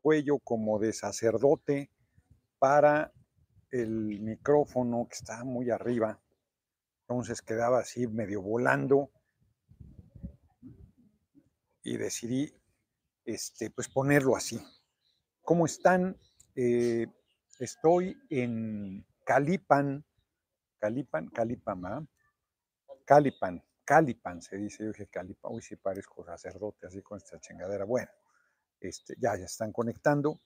cuello como de sacerdote para el micrófono que estaba muy arriba. Entonces quedaba así medio volando y decidí este, pues ponerlo así. ¿Cómo están? Eh, estoy en Calipan, Calipan, Calipama, Calipan, Calipan se dice, yo dije Calipan, uy, sí parezco sacerdote así con esta chingadera. Bueno, este, ya, ya están conectando.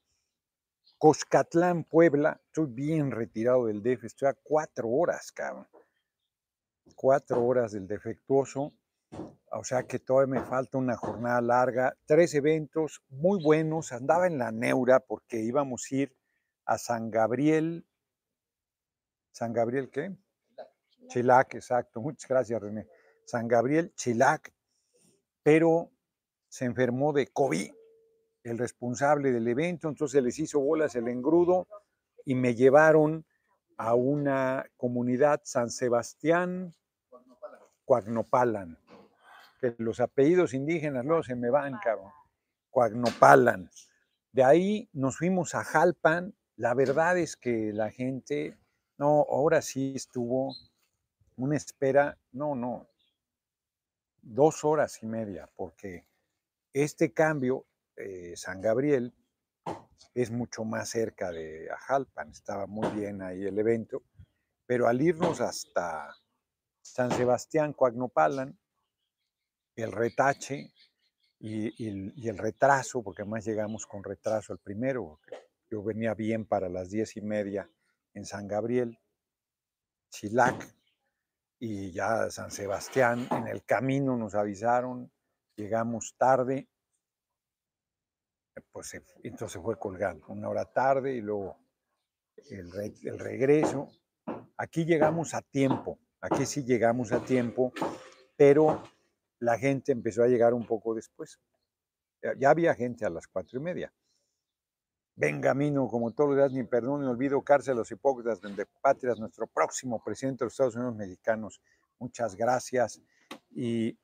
Coscatlán, Puebla, estoy bien retirado del DF, estoy a cuatro horas, cabrón. Cuatro horas del defectuoso, o sea que todavía me falta una jornada larga. Tres eventos muy buenos, andaba en la neura porque íbamos a ir a San Gabriel. ¿San Gabriel qué? Chilac, exacto. Muchas gracias, René. San Gabriel, Chilac, pero se enfermó de COVID el responsable del evento, entonces les hizo bolas el engrudo y me llevaron a una comunidad San Sebastián, Cuagnopalan, que los apellidos indígenas luego se me van, cabrón, Cuagnopalan. De ahí nos fuimos a Jalpan, la verdad es que la gente, no, ahora sí estuvo una espera, no, no, dos horas y media, porque este cambio eh, San Gabriel es mucho más cerca de Ajalpan, estaba muy bien ahí el evento, pero al irnos hasta San Sebastián, Coagnopalan, el retache y, el retraso, porque además llegamos con retraso al primero, yo venía bien para las diez y media en San Gabriel, Chilac y ya San Sebastián, en el camino nos avisaron, llegamos tarde pues entonces fue colgando, una hora tarde y luego el, regreso. Aquí llegamos a tiempo, aquí sí llegamos a tiempo, pero la gente empezó a llegar un poco después. Ya había gente a las cuatro y media. Benjamino, como todos los días, ni perdón ni olvido, cárcel a los hipócritas de patrias, nuestro próximo presidente de los Estados Unidos mexicanos. Muchas gracias y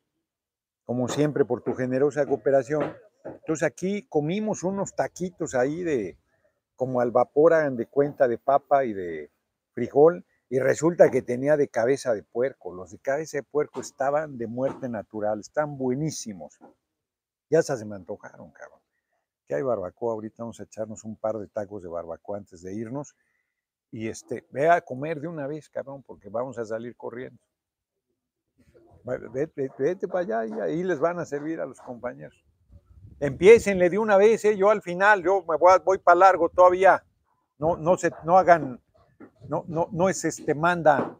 como siempre por tu generosa cooperación. Entonces aquí comimos unos taquitos ahí de como al vapor, hagan de cuenta de papa y de frijol, y resulta que tenía de cabeza de puerco. Los de cabeza de puerco estaban de muerte natural, están buenísimos. Ya se me antojaron, cabrón. Que hay barbacoa, ahorita vamos a echarnos un par de tacos de barbacoa antes de irnos. Y este, ve a comer de una vez, cabrón, porque vamos a salir corriendo. Vete, vete para allá y ahí les van a servir a los compañeros. Empiecenle de una vez, ¿eh? yo al final, yo me voy, voy para largo todavía. No, no, se, no hagan, no, no, no es este, manda.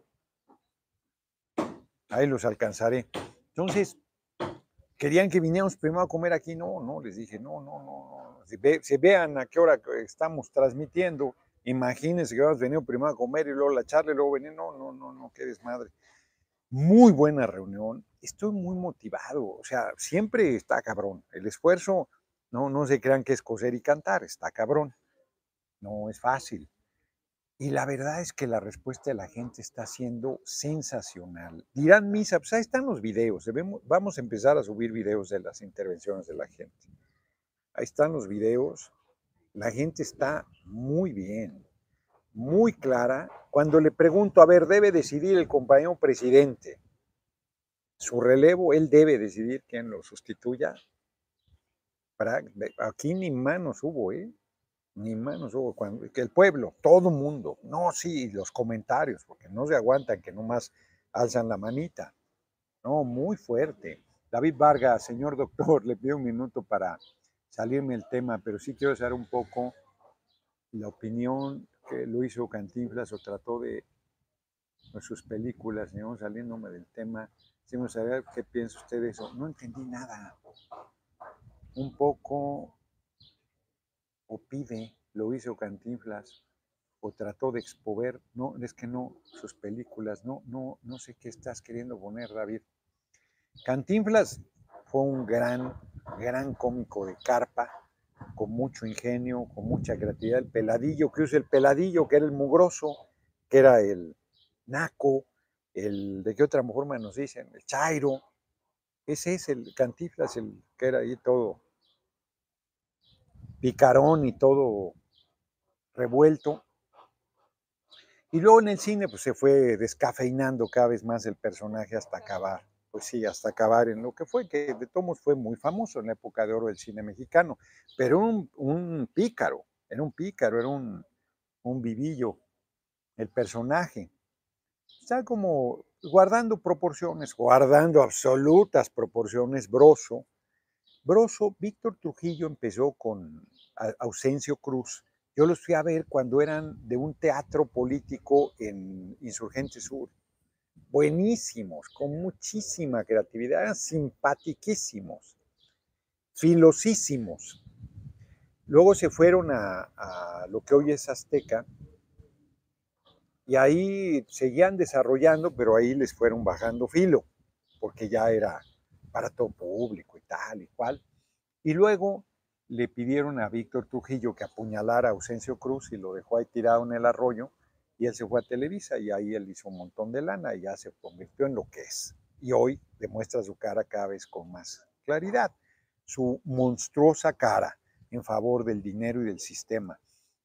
Ahí los alcanzaré. Entonces, querían que viniéramos primero a comer aquí. No, no, les dije, no, no, no. Si, se vean a qué hora estamos transmitiendo, imagínense que hemos venido primero a comer y luego la charla y luego venir. No, no, no, no, qué desmadre. Muy buena reunión, estoy muy motivado, o sea, siempre está cabrón. El esfuerzo, no, no se crean que es coser y cantar, está cabrón. No es fácil. Y la verdad es que la respuesta de la gente está siendo sensacional. Dirán, Misa, pues ahí están los videos. Vamos a empezar a subir videos de las intervenciones de la gente. Ahí están los videos. La gente está muy bien muy clara cuando le pregunto, a ver, debe decidir el compañero presidente su relevo, él debe decidir quién lo sustituya. Aquí ni manos hubo, ¿eh? Ni manos hubo. Cuando, el pueblo, todo mundo, no, sí, los comentarios, porque no se aguantan que nomás alzan la manita. No, muy fuerte. David Vargas, señor doctor, le pido un minuto para salirme el tema, pero sí quiero saber un poco la opinión lo hizo Cantinflas o trató de pues, sus películas, y vamos saliéndome del tema, a saber qué piensa usted de eso. No entendí nada. Un poco o pide, lo hizo Cantinflas, o trató de expover, no, es que no, sus películas, no, no, no sé qué estás queriendo poner, David. Cantinflas fue un gran, gran cómico de carpa, con mucho ingenio, con mucha creatividad. El peladillo, que usa el peladillo, que era el mugroso, que era el naco, el, ¿de qué otra forma nos dicen? El chairo. Ese es el cantiflas, el que era ahí todo. picarón y todo revuelto. Y luego en el cine pues se fue descafeinando cada vez más el personaje hasta acabar, pues sí, hasta acabar en lo que fue, que de todos fue muy famoso en la época de oro del cine mexicano, pero un, un pícaro, era un pícaro, era un, un vivillo, el personaje. Está como guardando proporciones, guardando absolutas proporciones, Broso. Broso, Víctor Trujillo empezó con Ausencio Cruz. Yo los fui a ver cuando eran de un teatro político en Insurgente Sur. Buenísimos, con muchísima creatividad, simpatiquísimos, filosísimos. Luego se fueron a, a lo que hoy es Azteca, y ahí seguían desarrollando, pero ahí les fueron bajando filo, porque ya era para todo público y tal y cual. Y luego le pidieron a Víctor Trujillo que apuñalara a Ausencio Cruz y lo dejó ahí tirado en el arroyo y él se fue a Televisa y ahí él hizo un montón de lana y ya se convirtió en lo que es. Y hoy demuestra su cara cada vez con más claridad, su monstruosa cara en favor del dinero y del sistema.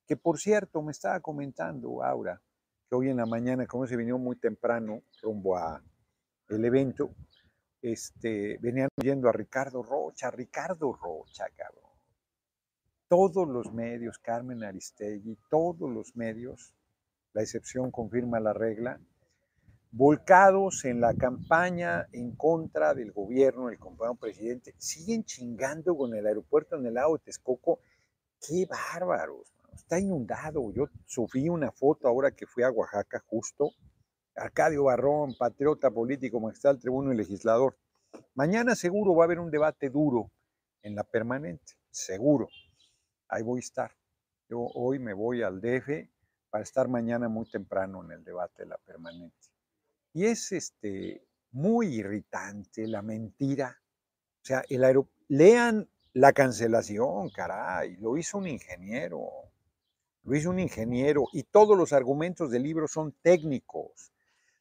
Que por cierto, me estaba comentando Aura, que hoy en la mañana, como se vino muy temprano rumbo a el evento, este, venían oyendo a Ricardo Rocha, Ricardo Rocha, cabrón. Todos los medios, Carmen Aristegui, todos los medios, la excepción confirma la regla, volcados en la campaña en contra del gobierno del compañero presidente, siguen chingando con el aeropuerto en el lago de Texcoco. ¡Qué bárbaros! está inundado. Yo subí una foto ahora que fui a Oaxaca justo. Arcadio Barrón, patriota político, magistral, tribuno y legislador. Mañana seguro va a haber un debate duro en la permanente, seguro. Ahí voy a estar. Yo hoy me voy al DF para estar mañana muy temprano en el debate de la permanente. Y es este, muy irritante la mentira. O sea, el lean la cancelación, caray, lo hizo un ingeniero lo hizo un ingeniero y todos los argumentos del libro son técnicos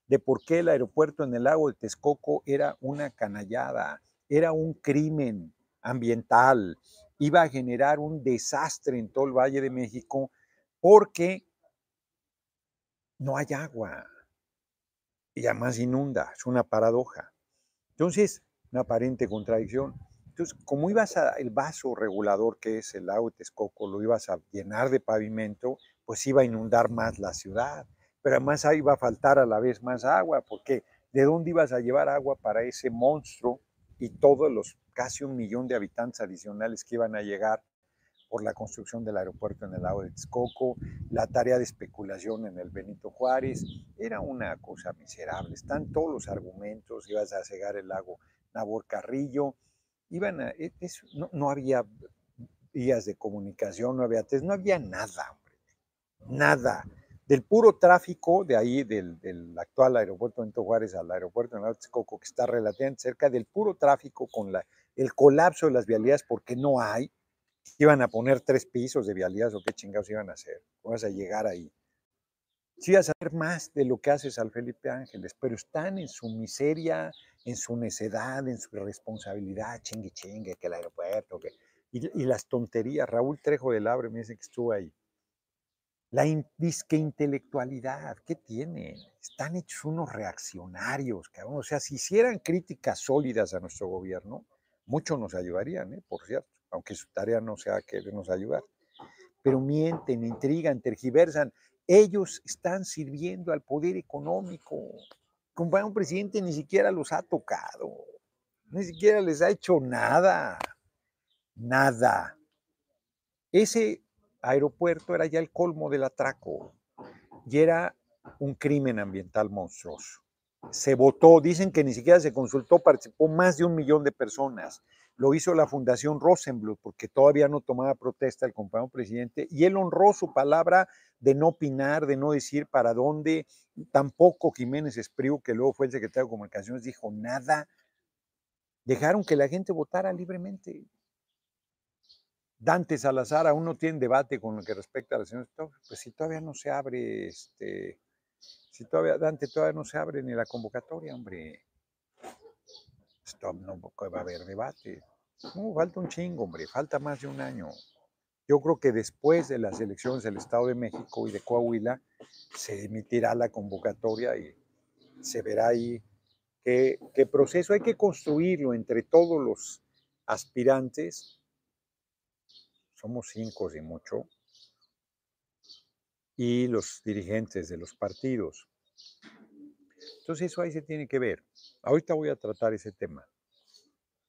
de por qué el aeropuerto en el lago de Texcoco era una canallada, era un crimen ambiental, iba a generar un desastre en todo el Valle de México porque no hay agua y además inunda, es una paradoja. Entonces, una aparente contradicción. Entonces, como ibas a el vaso regulador que es el lago Texcoco, lo ibas a llenar de pavimento, pues iba a inundar más la ciudad. Pero además ahí iba a faltar a la vez más agua, porque ¿de dónde ibas a llevar agua para ese monstruo y todos los casi un millón de habitantes adicionales que iban a llegar por la construcción del aeropuerto en el lago de Texcoco, la tarea de especulación en el Benito Juárez, era una cosa miserable. Están todos los argumentos, ibas a cegar el lago Nabor Carrillo, iban e, no, había vías de comunicación, no había no había nada, hombre, nada. Del puro tráfico de ahí, del, actual aeropuerto de Juárez al aeropuerto de Texcoco, que está relativamente cerca, del puro tráfico con la, el colapso de las vialidades porque no hay, iban a poner tres pisos de vialidades o qué chingados iban a hacer, vas a llegar ahí. Sí vas a saber más de lo que haces al Felipe Ángeles, pero están en su miseria, en su necedad, en su irresponsabilidad, chingue chingue, que el aeropuerto, que, y, las tonterías. Raúl Trejo del Abre me dice que estuvo ahí. La disque intelectualidad, ¿qué tienen? Están hechos unos reaccionarios, cabrón. O sea, si hicieran críticas sólidas a nuestro gobierno, mucho nos ayudarían, ¿eh? por cierto, aunque su tarea no sea querernos ayudar. Pero mienten, intrigan, tergiversan. Ellos están sirviendo al poder económico un presidente ni siquiera los ha tocado, ni siquiera les ha hecho nada, nada. Ese aeropuerto era ya el colmo del atraco y era un crimen ambiental monstruoso. Se votó, dicen que ni siquiera se consultó, participó más de un millón de personas. Lo hizo la Fundación Rosenbluth porque todavía no tomaba protesta el compañero presidente y él honró su palabra de no opinar, de no decir para dónde. Tampoco Jiménez Espriu, que luego fue el secretario de Comunicaciones, dijo nada. Dejaron que la gente votara libremente. Dante Salazar aún no tiene debate con lo que respecta a la señora. Pues si todavía no se abre, este, si todavía, Dante todavía no se abre ni la convocatoria, hombre. Stop, no va a haber debate. No, falta un chingo, hombre, falta más de un año. Yo creo que después de las elecciones del Estado de México y de Coahuila se emitirá la convocatoria y se verá ahí qué, qué proceso hay que construirlo entre todos los aspirantes. Somos cinco y mucho. Y los dirigentes de los partidos. Entonces eso ahí se tiene que ver. Ahorita voy a tratar ese tema.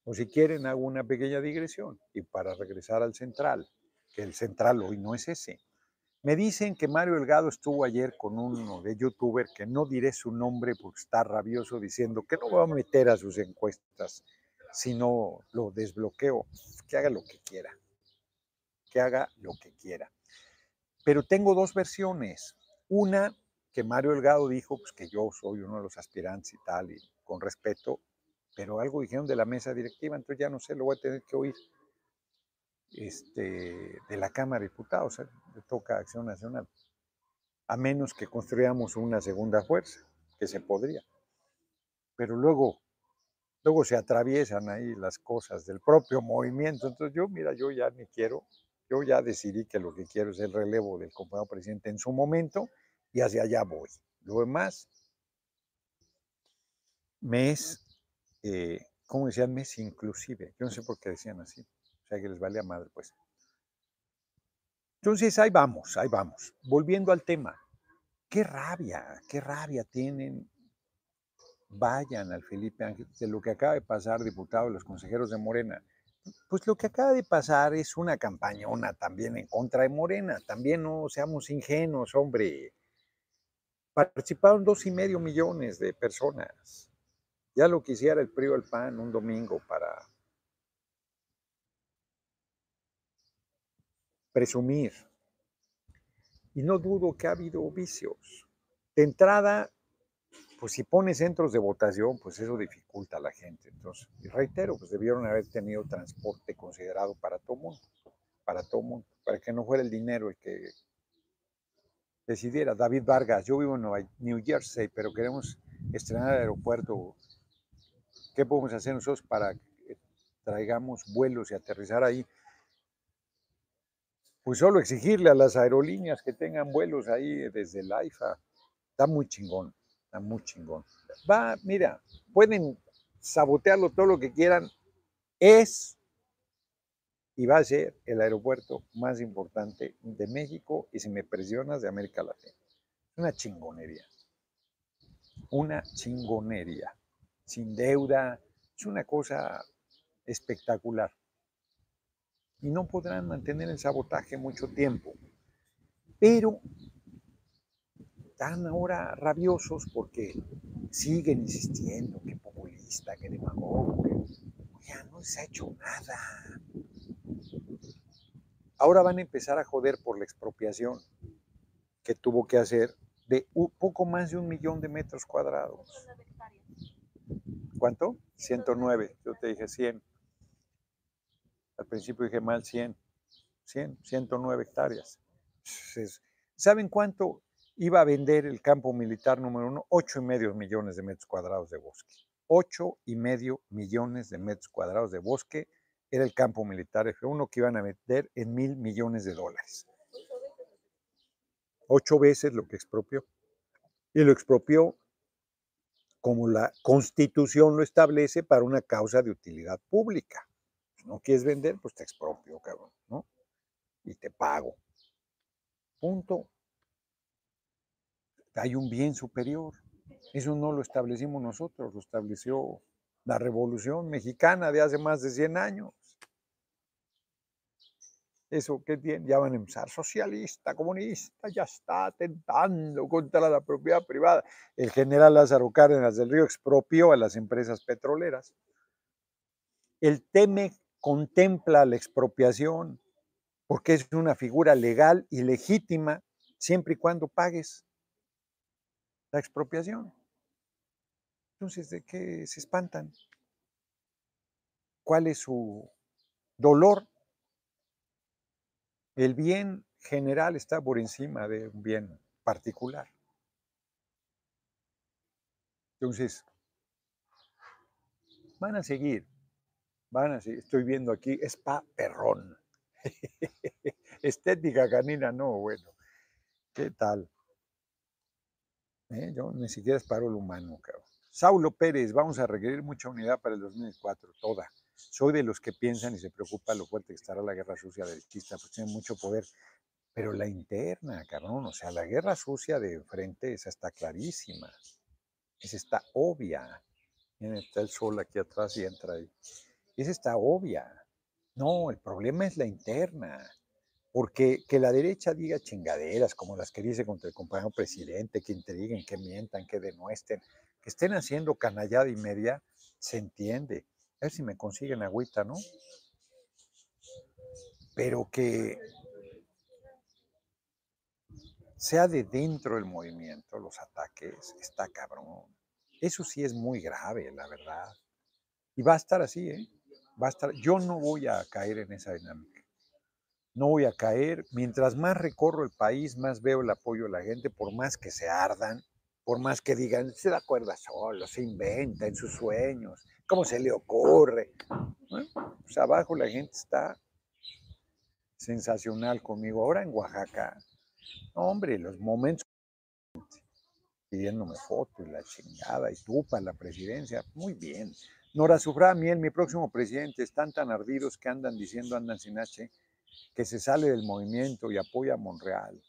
O si quieren, hago una pequeña digresión y para regresar al central que el central hoy no es ese. Me dicen que Mario Delgado estuvo ayer con uno de youtuber que no diré su nombre porque está rabioso diciendo que no va a meter a sus encuestas si no lo desbloqueo. Que haga lo que quiera. Que haga lo que quiera. Pero tengo dos versiones. Una que Mario Delgado dijo pues, que yo soy uno de los aspirantes y tal, y con respeto, pero algo dijeron de la mesa directiva, entonces ya no sé, lo voy a tener que oír este, de la Cámara de Diputados, ¿eh? le toca Acción Nacional, a menos que construyamos una segunda fuerza, que se podría. Pero luego, luego se atraviesan ahí las cosas del propio movimiento. Entonces yo, mira, yo ya ni quiero, yo ya decidí que lo que quiero es el relevo del compañero presidente en su momento y hacia allá voy. Lo demás me es, eh, ¿cómo decían? Me es inclusive. Yo no sé por qué decían así. O sea que les vale a madre, pues. Entonces, ahí vamos, ahí vamos. Volviendo al tema. Qué rabia, qué rabia tienen. Vayan al Felipe Ángel de lo que acaba de pasar, diputado, los consejeros de Morena. Pues lo que acaba de pasar es una campañona también en contra de Morena. También no seamos ingenuos, hombre. Participaron dos y medio millones de personas. Ya lo quisiera el PRI o el PAN un domingo para presumir. Y no dudo que ha habido vicios. De entrada, pues si pones centros de votación, pues eso dificulta a la gente. Entonces, reitero, pues debieron haber tenido transporte considerado para todo mundo, para todo mundo, para que no fuera el dinero el que decidiera. David Vargas, yo vivo en New Jersey, pero queremos estrenar el aeropuerto. ¿Qué podemos hacer nosotros para que traigamos vuelos y aterrizar ahí? pues solo exigirle a las aerolíneas que tengan vuelos ahí desde el AIFA. Está muy chingón, está muy chingón. Va, mira, pueden sabotearlo todo lo que quieran. Es y va a ser el aeropuerto más importante de México y si me presionas de América Latina. Una chingonería. Una chingonería. Sin deuda. Es una cosa espectacular y no podrán mantener el sabotaje mucho tiempo. Pero están ahora rabiosos porque siguen insistiendo que populista, que demagogo, que ya no se ha hecho nada. Ahora van a empezar a joder por la expropiación que tuvo que hacer de un poco más de un millón de metros cuadrados. ¿Cuánto? 109, yo te dije 100. Al principio dije mal 100, 100, 109 hectáreas. ¿Saben cuánto iba a vender el campo militar número uno? 8 y medio millones de metros cuadrados de bosque. 8 y medio millones de metros cuadrados de bosque era el campo militar F1 que iban a vender en mil millones de dólares. Ocho veces lo que expropió. Y lo expropió como la constitución lo establece para una causa de utilidad pública no quieres vender, pues te expropio, cabrón, ¿no? Y te pago. Punto. Hay un bien superior. Eso no lo establecimos nosotros, lo estableció la Revolución Mexicana de hace más de 100 años. Eso que tiene, ya van a empezar, socialista, comunista, ya está atentando contra la propiedad privada. El general Lázaro Cárdenas del Río expropió a las empresas petroleras. El TEMEC contempla la expropiación porque es una figura legal y legítima siempre y cuando pagues la expropiación. Entonces, ¿de qué se espantan? ¿Cuál es su dolor? El bien general está por encima de un bien particular. Entonces, van a seguir Van así, estoy viendo aquí, es pa perrón. Estética canina, no, bueno. ¿Qué tal? ¿Eh? Yo ni siquiera es paro el humano, cabrón. Saulo Pérez, vamos a requerir mucha unidad para el 2004, toda. Soy de los que piensan y se preocupa lo fuerte que estará la guerra sucia derechista, pues tiene mucho poder. Pero la interna, cabrón, o sea, la guerra sucia de frente, esa está clarísima. Esa está obvia. Miren, está el sol aquí atrás y entra ahí. Esa está obvia. No, el problema es la interna. Porque que la derecha diga chingaderas como las que dice contra el compañero presidente, que intriguen, que mientan, que denuestren, estén haciendo canallada y media, se entiende. A ver si me consiguen agüita, ¿no? Pero que sea de dentro del movimiento, los ataques, está cabrón. Eso sí es muy grave, la verdad. Y va a estar así, ¿eh? Va a estar. Yo no voy a caer en esa dinámica. No voy a caer. Mientras más recorro el país, más veo el apoyo de la gente, por más que se ardan, por más que digan, se da cuerda solo, se inventa en sus sueños, ¿cómo se le ocurre? pues abajo la gente está sensacional conmigo. Ahora en Oaxaca, hombre, los momentos pidiéndome fotos y la chingada y tú para la presidencia, muy bien. Nora Sufra Miel, mi próximo presidente, están tan ardidos que andan diciendo, andan sin H, que se sale del movimiento y apoya a Monreal.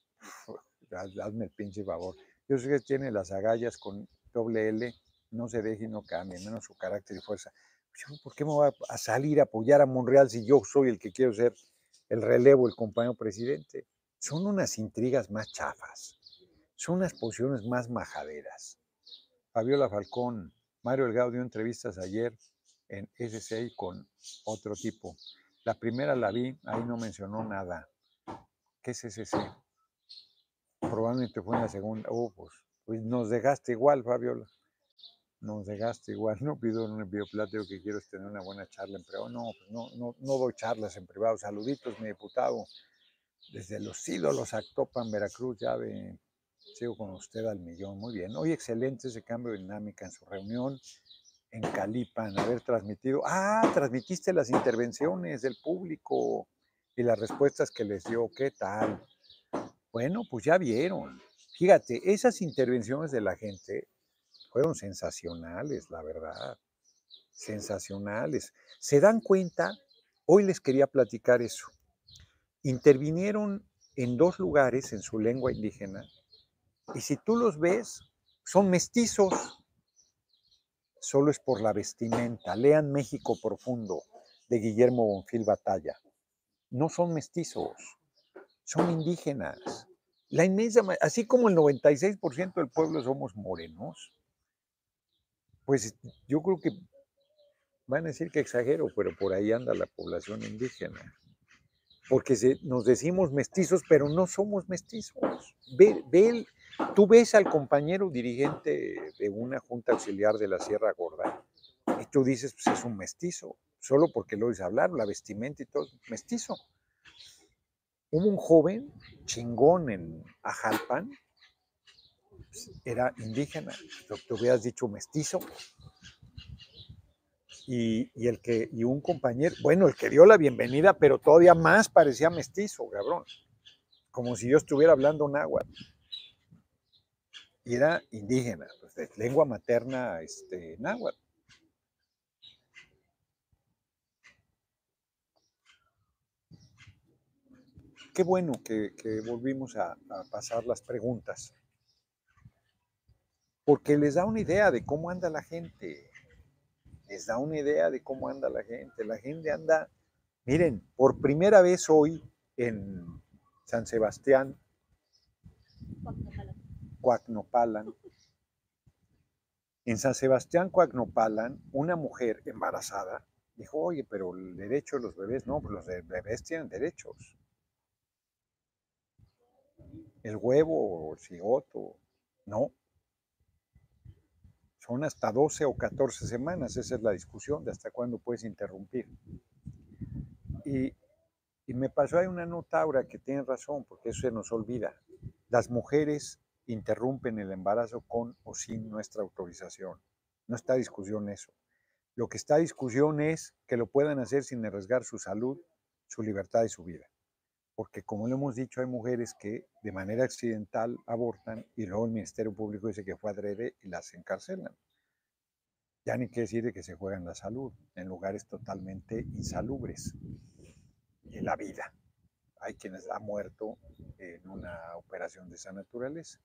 hazme el pinche favor. Yo sé que tiene las agallas con doble L, no se deje y no cambie, menos su carácter y fuerza. ¿Por qué me voy a salir a apoyar a Monreal si yo soy el que quiero ser el relevo, el compañero presidente? son unas intrigas más chafas, son unas posiciones más majaderas. Fabiola Falcón, Mario Delgado dio entrevistas ayer en SCI con otro tipo. La primera la vi, ahí no mencionó nada. ¿Qué es SCI? Probablemente fue en la segunda. Oh, pues, pues nos dejaste igual, Fabiola. Nos dejaste igual. No pido un envío pláteo que quiero tener una buena charla en privado. No, pues no, no, no doy charlas en privado. Saluditos, mi diputado desde los ídolos Actopan, Veracruz, ya ve, sigo con usted al millón, muy bien. Hoy excelente ese cambio de dinámica en su reunión en Calipan, haber transmitido, ah, transmitiste las intervenciones del público y las respuestas que les dio, ¿qué tal? Bueno, pues ya vieron. Fíjate, esas intervenciones de la gente fueron sensacionales, la verdad. Sensacionales. ¿Se dan cuenta? Hoy les quería platicar eso intervinieron en dos lugares en su lengua indígena y si tú los ves, son mestizos. Solo es por la vestimenta. Lean México Profundo de Guillermo Bonfil Batalla. No son mestizos, son indígenas. La inmensa, así como el 96% del pueblo somos morenos, pues yo creo que van a decir que exagero, pero por ahí anda la población indígena porque nos decimos mestizos, pero no somos mestizos. Ve, tú ves al compañero dirigente de una junta auxiliar de la Sierra Gorda y tú dices, pues es un mestizo, solo porque lo oís hablar, la vestimenta y todo, mestizo. Hubo un joven chingón en Ajalpan, pues, era indígena, tú hubieras dicho mestizo, y, el que, y un compañero, bueno, el que dio la bienvenida, pero todavía más parecía mestizo, cabrón, como si yo estuviera hablando náhuatl. Y era indígena, pues de lengua materna este, náhuatl. Qué bueno que, volvimos a pasar las preguntas, porque les da una idea de cómo anda la gente les da una idea de cómo anda la gente. La gente anda, miren, por primera vez hoy en San Sebastián, Cuacnopalan, en San Sebastián Cuacnopalan, una mujer embarazada dijo, oye, pero el derecho de los bebés, no, pues los bebés tienen derechos. El huevo o el cigoto, no, son hasta 12 o 14 semanas, esa es la discusión de hasta cuándo puedes interrumpir. Y, me pasó ahí una nota, Aura, que tiene razón, porque eso se nos olvida. Las mujeres interrumpen el embarazo con o sin nuestra autorización. No está discusión eso. Lo que está discusión es que lo puedan hacer sin arriesgar su salud, su libertad y su vida. Porque como lo hemos dicho, hay mujeres que de manera accidental abortan y luego el Ministerio Público dice que fue adrede y las encarcelan. Ya ni qué decir de que se juegan la salud en lugares totalmente insalubres y la vida. Hay quienes han muerto en una operación de esa naturaleza,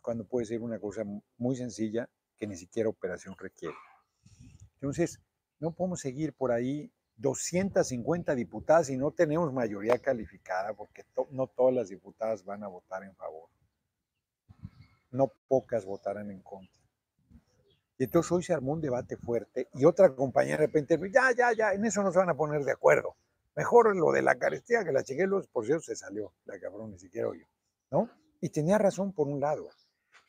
cuando puede ser una cosa muy sencilla que ni siquiera operación requiere. Entonces, no podemos seguir por ahí 250 diputadas y no tenemos mayoría calificada porque no todas las diputadas van a votar en favor. No pocas votarán en contra. Y entonces hoy se armó un debate fuerte y otra compañera de repente, ya, ya, ya, en eso no se van a poner de acuerdo. Mejor lo de la carestía que la los por cierto, se salió, la cabrón, ni siquiera yo, ¿no? Y tenía razón por un lado,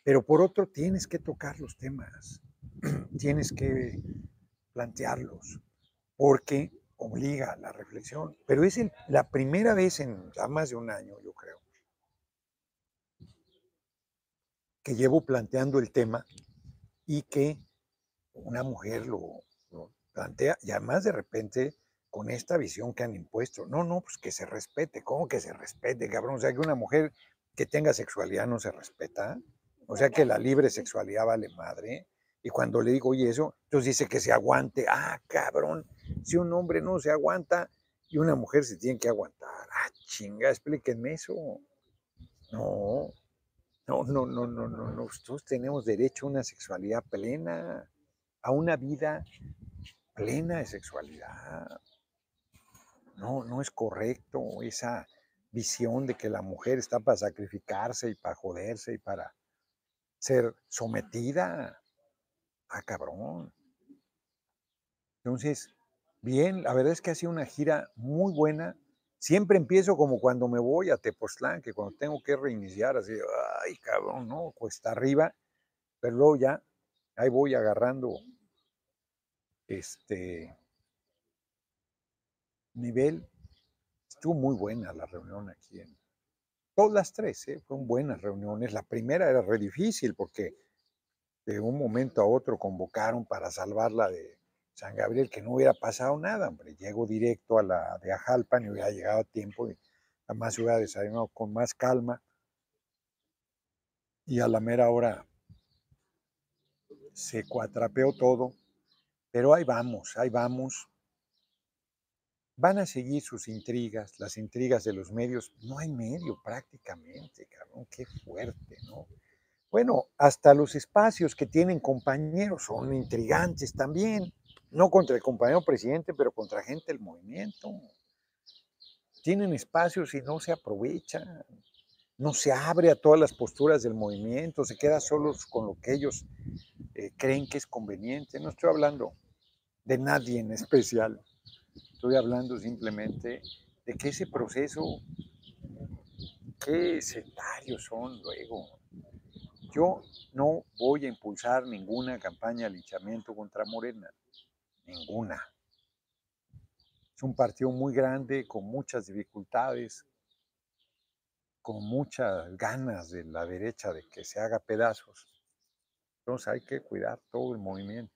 pero por otro tienes que tocar los temas, tienes que plantearlos, porque obliga la reflexión. Pero es la primera vez en ya más de un año, yo creo, que llevo planteando el tema y que una mujer lo, plantea y además de repente con esta visión que han impuesto. No, no, pues que se respete. ¿Cómo que se respete, cabrón? O sea, que una mujer que tenga sexualidad no se respeta. O sea, que la libre sexualidad vale madre. Y cuando le digo, oye, eso, entonces dice que se aguante. Ah, cabrón, si un hombre no se aguanta y una mujer se tiene que aguantar. Ah, chinga, explíquenme eso. No, no, no, no, no, no, Nosotros tenemos derecho a una sexualidad plena, a una vida plena de sexualidad. No, no es correcto esa visión de que la mujer está para sacrificarse y para joderse y para ser sometida. Ah, cabrón. Entonces, bien, la verdad es que ha sido una gira muy buena. Siempre empiezo como cuando me voy a Tepoztlán, que cuando tengo que reiniciar, así, ay, cabrón, no, cuesta arriba, pero luego ya, ahí voy agarrando este nivel. Estuvo muy buena la reunión aquí en, todas las tres, ¿eh? fueron buenas reuniones. La primera era re difícil porque de un momento a otro convocaron para salvarla de San Gabriel, que no hubiera pasado nada, hombre. Llego directo a la de Ajalpan y hubiera llegado a tiempo y además hubiera desayunado con más calma. Y a la mera hora se cuatrapeó todo, pero ahí vamos, ahí vamos. Van a seguir sus intrigas, las intrigas de los medios. No hay medio prácticamente, cabrón, qué fuerte, ¿no? Bueno, hasta los espacios que tienen compañeros son intrigantes también, no contra el compañero presidente, pero contra gente del movimiento. Tienen espacios y no se aprovechan, no se abre a todas las posturas del movimiento, se queda solos con lo que ellos eh, creen que es conveniente. No estoy hablando de nadie en especial, estoy hablando simplemente de que ese proceso, qué sectarios son luego, yo no voy a impulsar ninguna campaña de linchamiento contra Morena, ninguna. Es un partido muy grande, con muchas dificultades, con muchas ganas de la derecha de que se haga pedazos. Entonces hay que cuidar todo el movimiento.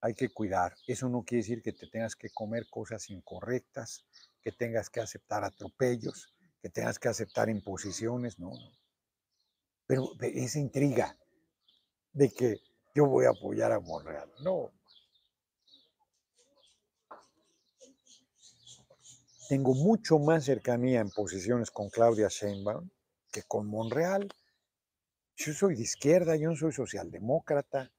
Hay que cuidar. Eso no quiere decir que te tengas que comer cosas incorrectas, que tengas que aceptar atropellos, que tengas que aceptar imposiciones, no, no pero esa intriga de que yo voy a apoyar a Monreal. No. Tengo mucho más cercanía en posiciones con Claudia Sheinbaum que con Monreal. Yo soy de izquierda, yo no soy socialdemócrata,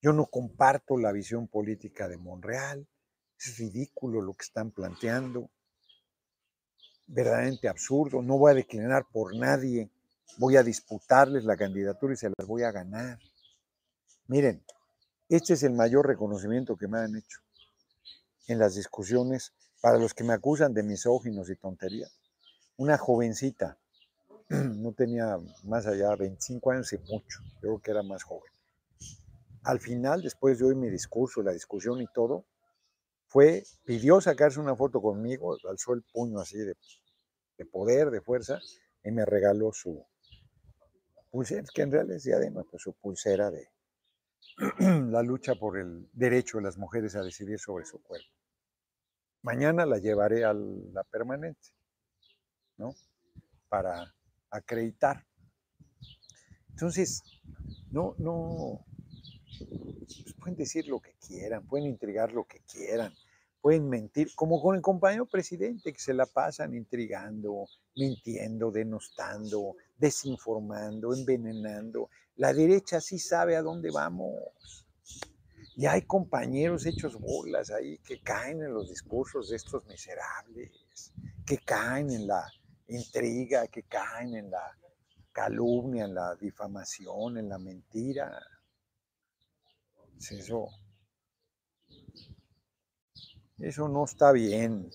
yo no comparto la visión política de Monreal. Es ridículo lo que están planteando. Verdaderamente absurdo. No voy a declinar por nadie voy a disputarles la candidatura y se las voy a ganar. Miren, este es el mayor reconocimiento que me han hecho en las discusiones para los que me acusan de misóginos y tonterías. Una jovencita, no tenía más allá de 25 años y mucho, creo que era más joven. Al final, después de oír mi discurso, la discusión y todo, fue, pidió sacarse una foto conmigo, alzó el puño así de, de poder, de fuerza, y me regaló su, pulsera, que en realidad es diadema, pues su pulsera de la lucha por el derecho de las mujeres a decidir sobre su cuerpo. Mañana la llevaré a la permanente. ¿no? Para acreditar. Entonces, no, no, pues pueden decir lo que quieran, pueden intrigar lo que quieran, pueden mentir, como con el compañero presidente que se la pasan intrigando, mintiendo, denostando, desinformando, envenenando. La derecha sí sabe a dónde vamos. Y hay compañeros hechos bolas ahí que caen en los discursos de estos miserables, que caen en la intriga, que caen en la calumnia, en la difamación, en la mentira. Eso, eso no está bien.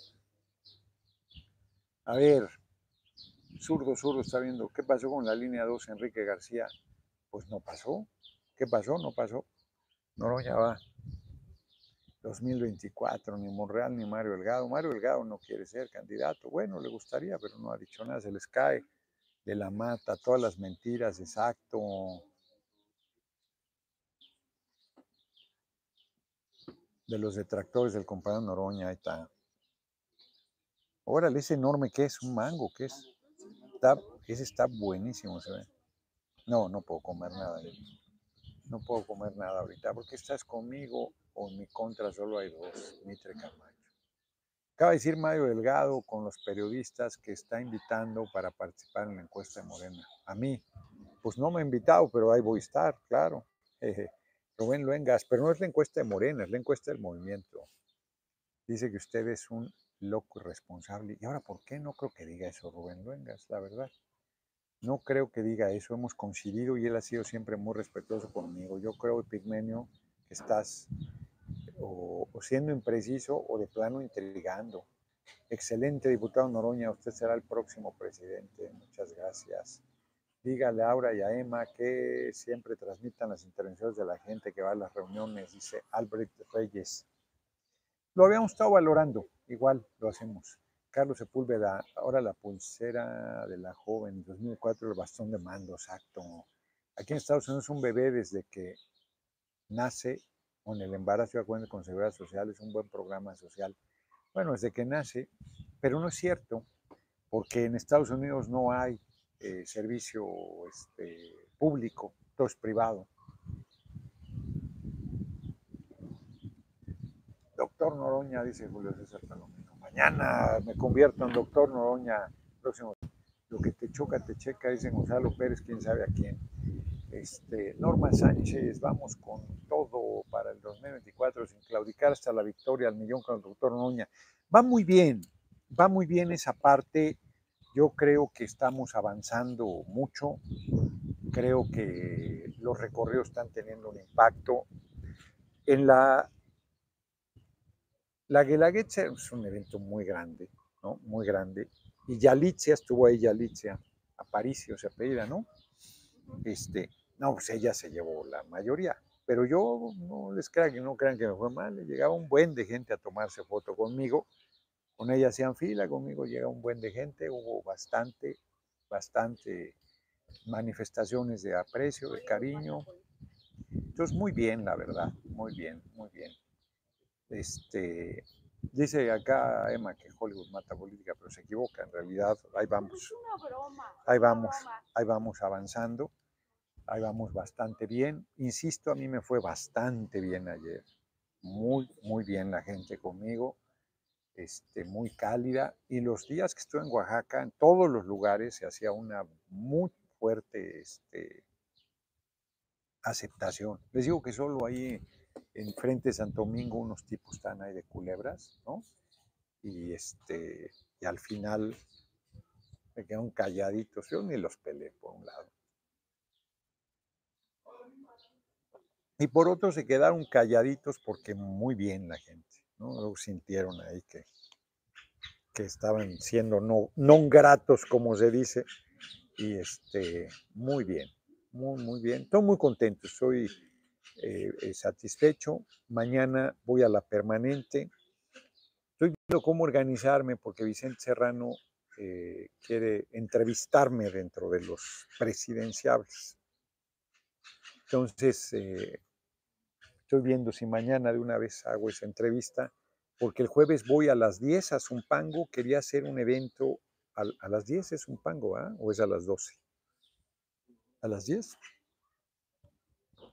A ver, zurdo, zurdo está viendo, ¿qué pasó con la línea 2 Enrique García? Pues no pasó. ¿Qué pasó? No pasó. Noroña va. 2024, ni Monreal ni Mario Delgado. Mario Delgado no quiere ser candidato. Bueno, le gustaría, pero no ha dicho nada. Se les cae de la mata todas las mentiras, exacto. De los detractores del compañero Noroña, ahí está. Órale, ese enorme que es, un mango, ¿qué es? Ese está buenísimo, se ve. No, no puedo comer nada. No puedo comer nada ahorita porque estás conmigo o en mi contra solo hay dos, Mitre Camacho. Acaba de decir Mario Delgado con los periodistas que está invitando para participar en la encuesta de Morena. A mí, pues no me ha invitado, pero ahí voy a estar, claro. Rubén Luengas, pero no es la encuesta de Morena, es la encuesta del movimiento. Dice que usted es un loco irresponsable. Y ahora, ¿por qué no creo que diga eso Rubén Luengas? La verdad. No creo que diga eso, hemos coincidido y él ha sido siempre muy respetuoso conmigo. Yo creo, Pigmenio, que estás o, siendo impreciso o de plano intrigando. Excelente, diputado Noroña, usted será el próximo presidente. Muchas gracias. Dígale a Aura y a Emma que siempre transmitan las intervenciones de la gente que va a las reuniones, dice Albrecht Reyes. Lo habíamos estado valorando, igual lo hacemos. Carlos Sepúlveda, ahora la pulsera de la joven, 2004 el bastón de mando, exacto. Aquí en Estados Unidos un bebé desde que nace con el embarazo de acuerdo con seguridad social es un buen programa social. Bueno, desde que nace, pero no es cierto, porque en Estados Unidos no hay eh, servicio este, público, todo es privado. Doctor Noroña, dice Julio César Palomino mañana me convierto en doctor Noroña, próximo. Lo que te choca, te checa, dice Gonzalo Pérez, quién sabe a quién. Este, Norma Sánchez, vamos con todo para el 2024, sin claudicar hasta la victoria al millón con el doctor Noroña. Va muy bien, va muy bien esa parte. Yo creo que estamos avanzando mucho. Creo que los recorridos están teniendo un impacto. En la la Guelaguetza es un evento muy grande, ¿no? Muy grande. Y Yalitzia, estuvo ahí Yalitzia, Aparicio se apellida, ¿no? Este, no, pues ella se llevó la mayoría. Pero yo no les crean que no crean que me fue mal. Llegaba un buen de gente a tomarse foto conmigo. Con ella hacían fila, conmigo llega un buen de gente. Hubo bastante, bastante manifestaciones de aprecio, de cariño. Entonces, muy bien, la verdad, muy bien, muy bien. Este, dice acá Emma que Hollywood mata política, pero se equivoca. En realidad, ahí vamos. Ahí vamos, ahí vamos avanzando. Ahí vamos bastante bien. Insisto, a mí me fue bastante bien ayer. Muy, muy bien la gente conmigo. Este, muy cálida. Y los días que estuve en Oaxaca, en todos los lugares se hacía una muy fuerte este, aceptación. Les digo que solo ahí enfrente de Santo Domingo unos tipos están ahí de culebras, ¿no? Y, este, y al final me quedaron calladitos, yo ni los peleé por un lado. Y por otro se quedaron calladitos porque muy bien la gente, ¿no? Sintieron ahí que, que estaban siendo no, no gratos, como se dice, y este, muy bien, muy, muy bien. Estoy muy contento, soy eh, eh, satisfecho. Mañana voy a la permanente. Estoy viendo cómo organizarme porque Vicente Serrano eh, quiere entrevistarme dentro de los presidenciables. Entonces, estoy viendo si mañana de una vez hago esa entrevista, porque el jueves voy a las 10 a Zumpango, quería hacer un evento a, las 10 es un pango, ¿ah? ¿O es a las 12? ¿A las 10?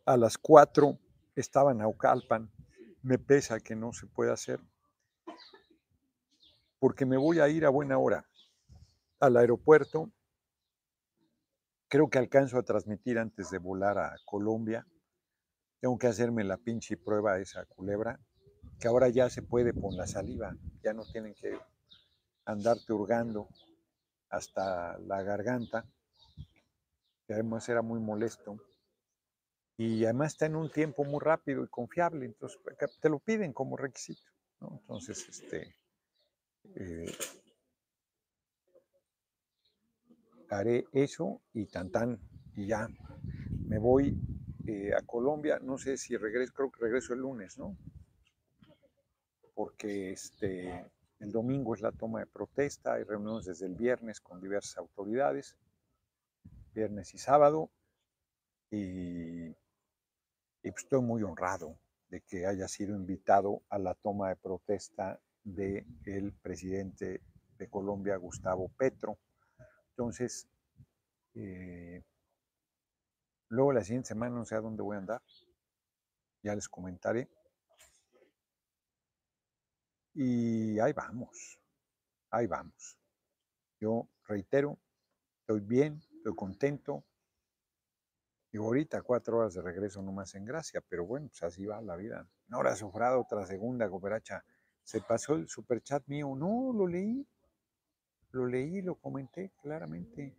A las 4 estaba en Aucalpan. Me pesa que no se pueda hacer. Porque me voy a ir a buena hora al aeropuerto. Creo que alcanzo a transmitir antes de volar a Colombia. Tengo que hacerme la pinche prueba esa culebra, que ahora ya se puede con la saliva. Ya no tienen que andarte hurgando hasta la garganta, que además era muy molesto. Y además está en un tiempo muy rápido y confiable, entonces te lo piden como requisito. Entonces, este, eh, haré eso y tan tan, y ya me voy eh, a Colombia, no sé si regreso, creo que regreso el lunes, ¿no? Porque este, el domingo es la toma de protesta, hay reuniones desde el viernes con diversas autoridades, viernes y sábado, y, pues, estoy muy honrado de que haya sido invitado a la toma de protesta del el presidente de Colombia, Gustavo Petro. Entonces, eh, luego la siguiente semana no sé a dónde voy a andar, ya les comentaré. Y ahí vamos, ahí vamos. Yo reitero, estoy bien, estoy contento. Y ahorita cuatro horas de regreso nomás en gracia, pero bueno, pues así va la vida. Nora Sofrado, otra segunda cooperacha. Se pasó el superchat mío. No, lo leí. Lo leí, lo comenté claramente.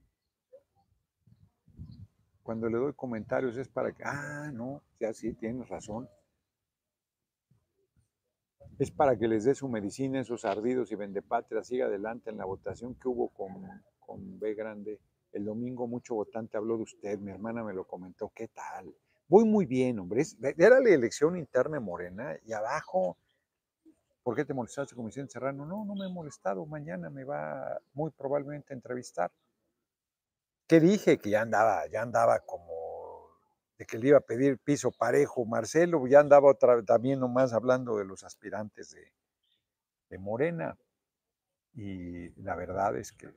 Cuando le doy comentarios es para que, ah, no, ya sí, tienes razón es para que les dé su medicina, esos ardidos y vendepatria, siga adelante en la votación que hubo con, con B grande. El domingo mucho votante habló de usted, mi hermana me lo comentó, ¿qué tal? Voy muy bien, hombre. Era la elección interna Morena y abajo, ¿por qué te molestaste con Vicente Serrano? No, no me he molestado, mañana me va muy probablemente a entrevistar. ¿Qué dije? Que ya andaba, ya andaba como de que le iba a pedir piso parejo. Marcelo ya andaba otra, también nomás hablando de los aspirantes de, de Morena. Y la verdad es que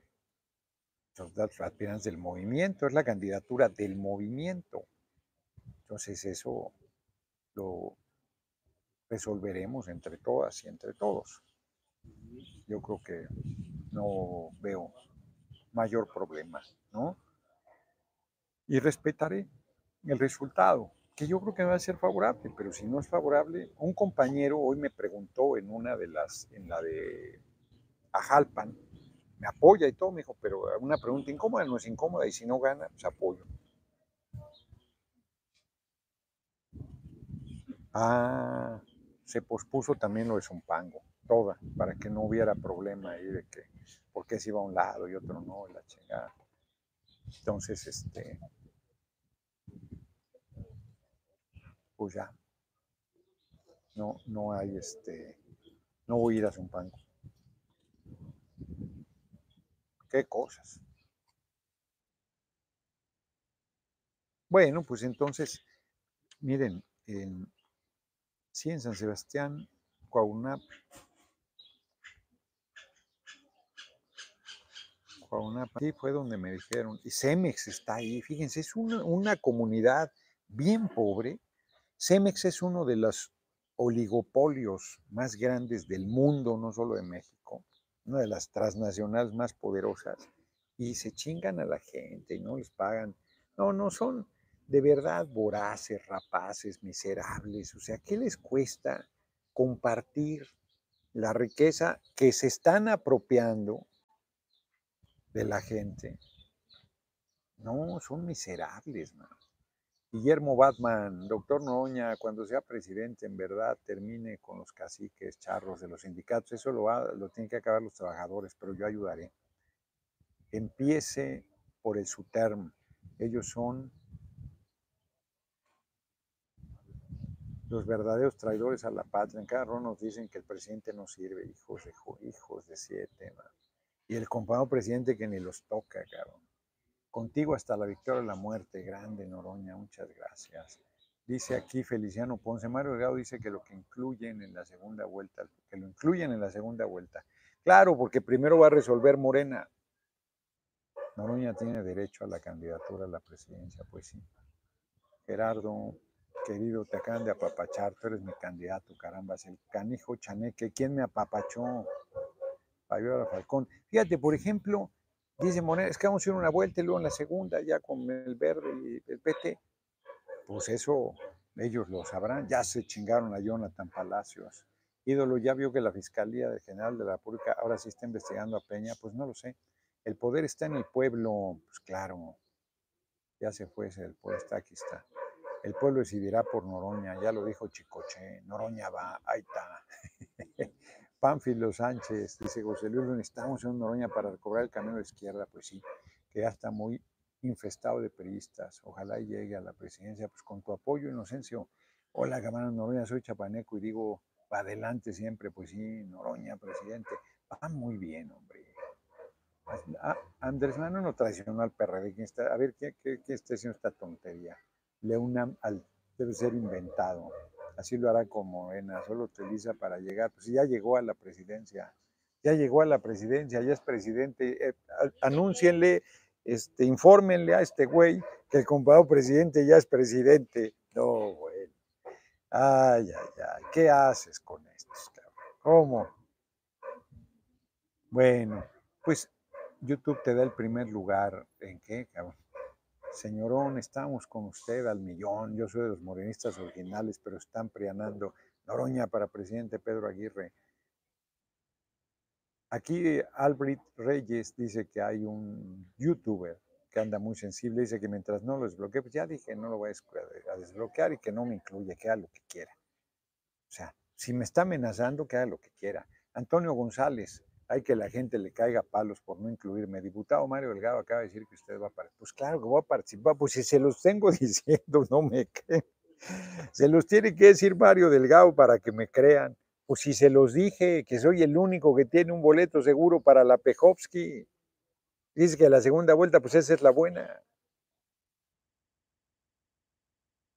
los aspirantes del movimiento, es la candidatura del movimiento. Entonces eso lo resolveremos entre todas y entre todos. Yo creo que no veo mayor problema, ¿no? Y respetaré el resultado, que yo creo que va a ser favorable, pero si no es favorable, un compañero hoy me preguntó en una de las, en la de Ajalpan, me apoya y todo, me pero una pregunta incómoda no es incómoda y si no gana, pues apoyo. Ah, se pospuso también lo de Zumpango, toda, para que no hubiera problema ahí de que, por qué se iba a un lado y otro no, la chingada. Entonces, este, pues ya. No, no hay este, no voy a ir a Zumpango. Qué cosas. Bueno, pues entonces, miren, en, sí, en San Sebastián, Coaunap, Coaunap, sí fue donde me dijeron, y Cemex está ahí, fíjense, es una, una comunidad bien pobre, Cemex es uno de los oligopolios más grandes del mundo, no solo de México, una de las transnacionales más poderosas, y se chingan a la gente y no les pagan. No, no son de verdad voraces, rapaces, miserables. O sea, ¿qué les cuesta compartir la riqueza que se están apropiando de la gente? No, son miserables, man. Guillermo Batman, doctor Noroña, cuando sea presidente, en verdad termine con los caciques, charros de los sindicatos. Eso lo, lo tienen que acabar los trabajadores, pero yo ayudaré. Empiece por el SUTERM. Ellos son los verdaderos traidores a la patria. En cada nos dicen que el presidente no sirve, hijos de, hijos de siete. Y el compañero presidente que ni los toca, cabrón. Contigo hasta la victoria de la muerte, grande Noroña, muchas gracias. Dice aquí Feliciano Ponce, Mario Delgado dice que lo que incluyen en la segunda vuelta, que lo incluyen en la segunda vuelta. Claro, porque primero va a resolver Morena. Noroña tiene derecho a la candidatura a la presidencia, pues sí. Gerardo, querido, te acaban de apapachar, tú eres mi candidato, caramba, es el canijo chaneque. ¿Quién me apapachó? Fabiola Falcón. Fíjate, por ejemplo, dice Morena, es que vamos a ir una vuelta y luego en la segunda, ya con el verde y el PT. Pues eso ellos lo sabrán. Ya se chingaron a Jonathan Palacios. Ídolo ya vio que la Fiscalía General de la República ahora sí está investigando a Peña. Pues no lo sé. El poder está en el pueblo. Pues claro, ya se fue el pueblo está, aquí está. El pueblo decidirá por Noroña, ya lo dijo Chicoche, Noroña va, ahí está. Pánfilo Sánchez, dice José Luis, necesitamos en Noroña para recobrar el camino de izquierda, pues sí, que ya está muy infestado de periodistas. Ojalá llegue a la presidencia, pues con tu apoyo, Inocencio. Hola, Cámara Noroña, soy chapaneco y digo, adelante siempre, pues sí, Noroña, presidente. Va muy bien, hombre. Ah, Andrés Manuel no traicionó al PRD. está? A ver, ¿qué, qué, qué está haciendo esta tontería? Leunam al, debe ser inventado. Así lo hará como Morena, solo utiliza para llegar. Pues ya llegó a la presidencia, ya llegó a la presidencia, ya es presidente. Eh, anúncienle, este, infórmenle a este güey que el compadre presidente ya es presidente. No, güey. Ay, ay, ay. ¿Qué haces con cabrón? ¿Cómo? Bueno, pues YouTube te da el primer lugar. ¿En qué, cabrón? Señorón, estamos con usted al millón. Yo soy de los morenistas originales, pero están prianando. Noroña para presidente Pedro Aguirre. Aquí Albert Reyes dice que hay un youtuber que anda muy sensible. Dice que mientras no lo desbloquee, pues ya dije, no lo voy a desbloquear y que no me incluye, que haga lo que quiera. O sea, si me está amenazando, que haga lo que quiera. Antonio González, hay que la gente le caiga palos por no incluirme. Diputado Mario Delgado acaba de decir que usted va a participar. Pues claro que voy a participar, pues si se los tengo diciendo, no me creen. Se los tiene que decir Mario Delgado para que me crean. Pues si se los dije que soy el único que tiene un boleto seguro para la Pejovsky. Dice que la segunda vuelta, pues esa es la buena.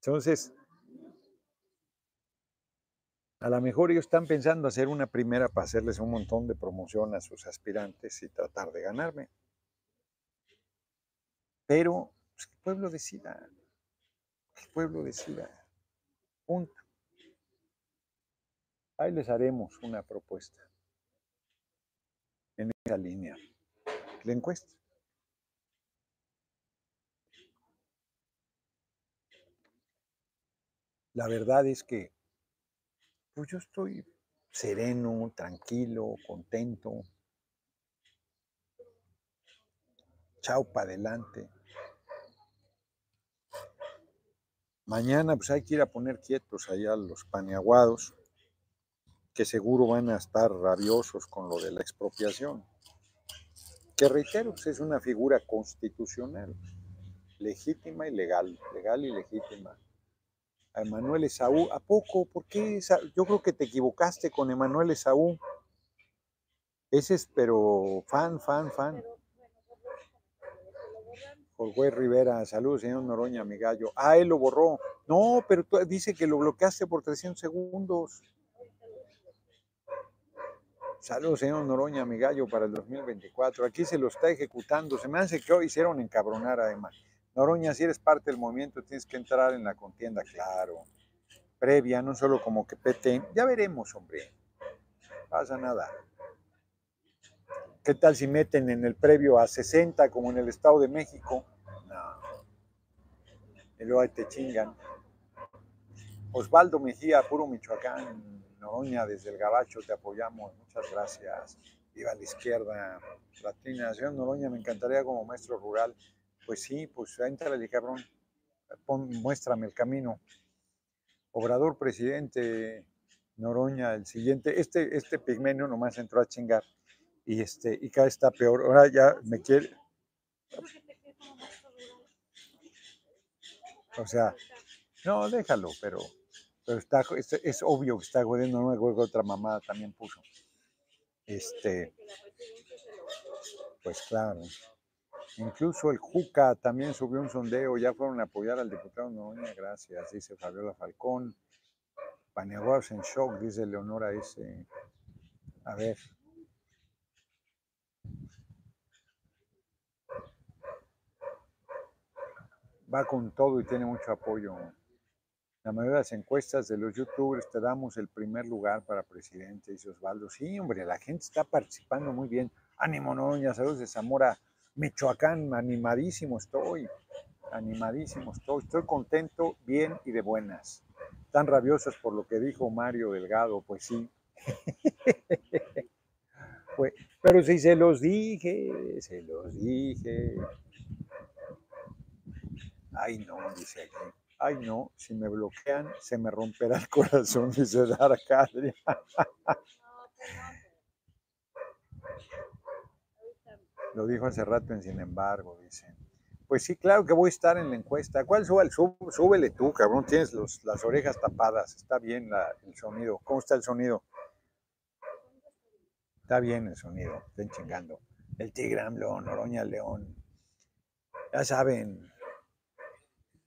Entonces, a lo mejor ellos están pensando hacer una primera para hacerles un montón de promoción a sus aspirantes y tratar de ganarme. Pero pues, el pueblo decida. El pueblo decida. Punto. Ahí les haremos una propuesta en esa línea. La encuesta. La verdad es que pues yo estoy sereno, tranquilo, contento. Chao para adelante. Mañana pues hay que ir a poner quietos allá los paneaguados, que seguro van a estar rabiosos con lo de la expropiación. Que reitero, pues es una figura constitucional, legítima y legal, legal y legítima a Emanuel Esaú. ¿A poco? ¿Por qué? Yo creo que te equivocaste con Emanuel Esaú. Ese es, pero fan, fan, fan. Jorge Rivera, saludos, señor Noroña, mi gallo. Ah, él lo borró. No, pero tú, dice que lo bloqueaste por 300 segundos. Saludos, señor Noroña, mi gallo, para el 2024. Aquí se lo está ejecutando. Se me hace que hoy hicieron encabronar además. Noroña, si eres parte del movimiento, tienes que entrar en la contienda, claro. Previa, no solo como que PT. Ya veremos, hombre. pasa nada. ¿Qué tal si meten en el previo a 60 como en el Estado de México? No. Y luego ahí te chingan. Osvaldo Mejía, puro Michoacán, Noroña, desde el Gabacho, te apoyamos. Muchas gracias. Viva la izquierda. Latina, señor Noroña, me encantaría como maestro rural pues sí, pues entrale, cabrón, Pon, muéstrame el camino. Obrador presidente, Noroña, el siguiente, este, este pigmenio nomás entró a chingar y este, y cada está peor. Ahora ya me quiere. O sea, no, déjalo, pero, pero está, es, obvio que está jodiendo, no me acuerdo otra mamada también puso. Este, pues claro. Incluso el JUCA también subió un sondeo, ya fueron a apoyar al diputado Noroña, gracias, dice Fabiola Falcón. Paneaguados en shock, dice Leonora S. A ver. va con todo y tiene mucho apoyo. La mayoría de las encuestas de los youtubers te damos el primer lugar para presidente, dice Osvaldo. Sí, hombre, la gente está participando muy bien. Ánimo, Noroña, saludos de Zamora, Michoacán, animadísimo estoy, animadísimo estoy. Estoy contento, bien y de buenas. Tan rabiosos por lo que dijo Mario Delgado, pues sí. pues, pero sí se los dije, se los dije. Ay, no, dice aquí. Ay, no, si me bloquean, se me romperá el corazón, dice Dara Cadria. Lo dijo hace rato en Sin embargo, dice. Pues sí, claro que voy a estar en la encuesta. ¿Cuál sube? súbele tú, cabrón. Tienes las orejas tapadas. Está bien el sonido. ¿Cómo está el sonido? Está bien el sonido. Estén chingando. El Tigre León, Oroña León. Ya saben,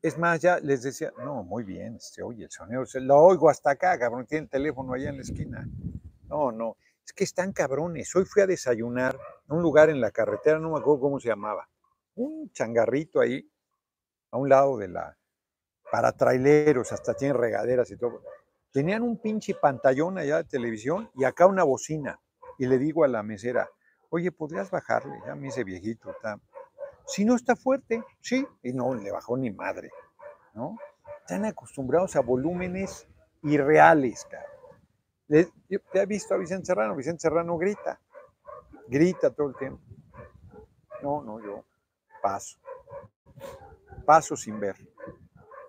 es más, ya les decía, no, muy bien, se oye el sonido, lo oigo hasta acá, cabrón, tiene el teléfono allá en la esquina. No, no, es que están cabrones. Hoy fui a desayunar a un lugar en la carretera, no me acuerdo cómo se llamaba, un changarrito ahí, a un lado de la, para traileros, hasta tienen regaderas y todo. Tenían un pinche pantallón allá de televisión y acá una bocina. Y le digo a la mesera, oye, ¿podrías bajarle? Ya me dice viejito, está, si no está fuerte, sí, y no le bajó ni madre, ¿no? Están acostumbrados a volúmenes irreales, cara. Te he visto a Vicente Serrano, Vicente Serrano grita, grita todo el tiempo. No, no, yo paso, paso sin ver.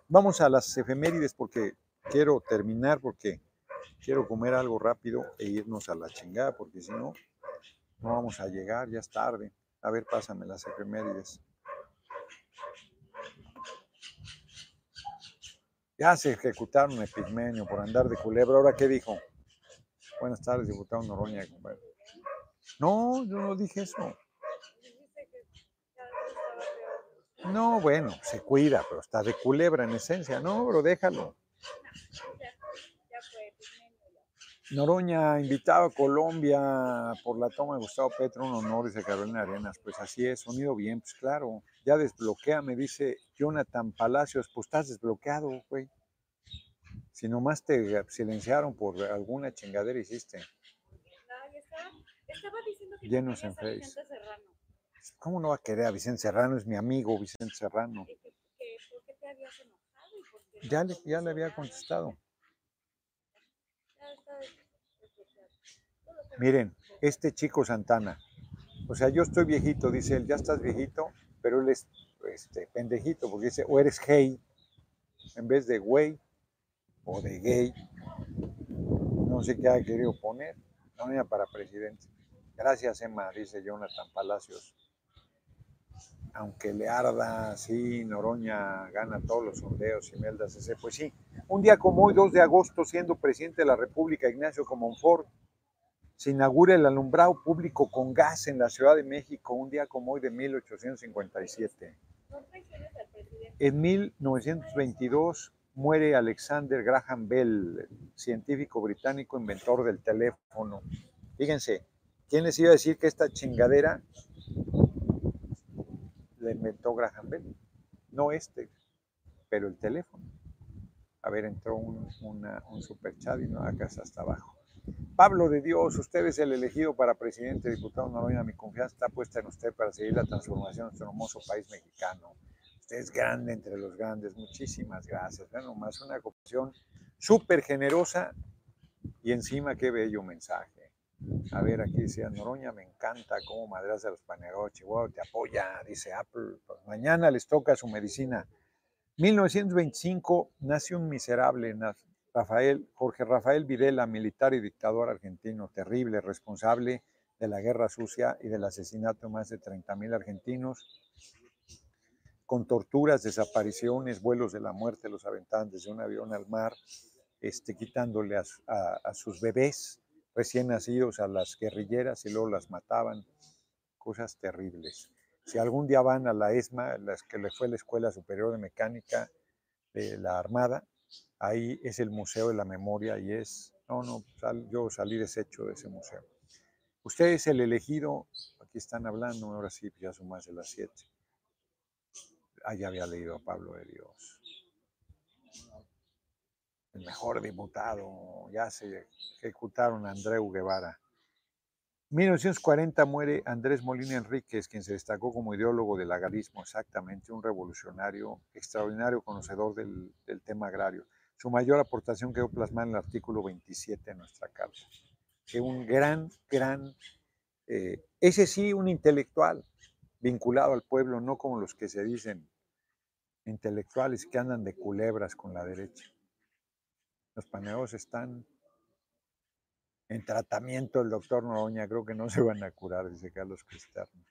Vamos a las efemérides porque quiero terminar, porque quiero comer algo rápido e irnos a la chingada, porque si no, no vamos a llegar, ya es tarde. A ver, pásame las efemérides. Ya se ejecutaron Epigmenio por andar de culebra. ¿Ahora qué dijo? Buenas tardes, diputado Noroña. No, yo no dije eso. No, bueno, se cuida, pero está de culebra en esencia. No, pero déjalo. Noroña, invitado a Colombia por la toma de Gustavo Petro, un honor, dice Carolina Arenas. Pues así es, sonido bien, pues claro. Ya desbloquea, me dice Jonathan Palacios, pues estás desbloqueado, güey. Si nomás te silenciaron por alguna chingadera hiciste. Estaba diciendo que Llenos en Face. ¿Cómo no va a querer a Vicente Serrano? Es mi amigo Vicente Serrano. ¿Por qué te habías enojado? Ya le, ya le había contestado. Miren, este chico Santana, o sea, yo estoy viejito, dice él, ya estás viejito, pero él es este, pendejito, porque dice, o eres gay, en vez de güey, o de gay, no sé qué ha querido poner, no era para presidente. Gracias, Emma, dice Jonathan Palacios. Aunque le arda, sí, Noroña gana todos los sondeos y Melda CC, pues sí. Un día como hoy, 2 de agosto, siendo presidente de la República, Ignacio Comonfort, se inaugura el alumbrado público con gas en la Ciudad de México un día como hoy de 1857. En 1922 muere Alexander Graham Bell, científico británico, inventor del teléfono. Fíjense, ¿quién les iba a decir que esta chingadera la inventó Graham Bell? No este, pero el teléfono. A ver, entró un, un super chat y no acá hasta abajo. Pablo de Dios, usted es el elegido para presidente, diputado Noroña, mi confianza está puesta en usted para seguir la transformación de nuestro hermoso país mexicano. Usted es grande entre los grandes, muchísimas gracias. Bueno, más una cooperación súper generosa y encima qué bello mensaje. A ver, aquí decía Noroña, me encanta cómo madras de los paneros, Chihuahua te apoya, dice Apple. Pues mañana les toca su medicina. 1925 nace un miserable, Rafael, Jorge Rafael Videla, militar y dictador argentino, terrible, responsable de la guerra sucia y del asesinato de más de 30.000 argentinos, con torturas, desapariciones, vuelos de la muerte, los aventaban desde un avión al mar, este, quitándole a, sus bebés recién nacidos a las guerrilleras y luego las mataban, cosas terribles. Si algún día van a la ESMA, las que le fue la Escuela Superior de Mecánica de la Armada, ahí es el Museo de la Memoria y es, no, no, yo salí deshecho de ese museo. Usted es el elegido, aquí están hablando, ahora sí, ya son más de las siete. Ah, ya había leído a Pablo de Dios. El mejor diputado, ya se ejecutaron a Andreu Guevara. 1940 muere Andrés Molina Enríquez, quien se destacó como ideólogo del agrarismo, exactamente, un revolucionario extraordinario conocedor del, tema agrario. Su mayor aportación quedó plasmada en el artículo 27 de nuestra carta. Que un gran, gran, eh, ese sí, un intelectual vinculado al pueblo, no como los que se dicen intelectuales que andan de culebras con la derecha. Los paneos están en tratamiento el doctor Noroña, creo que no se van a curar, dice Carlos Cristerno.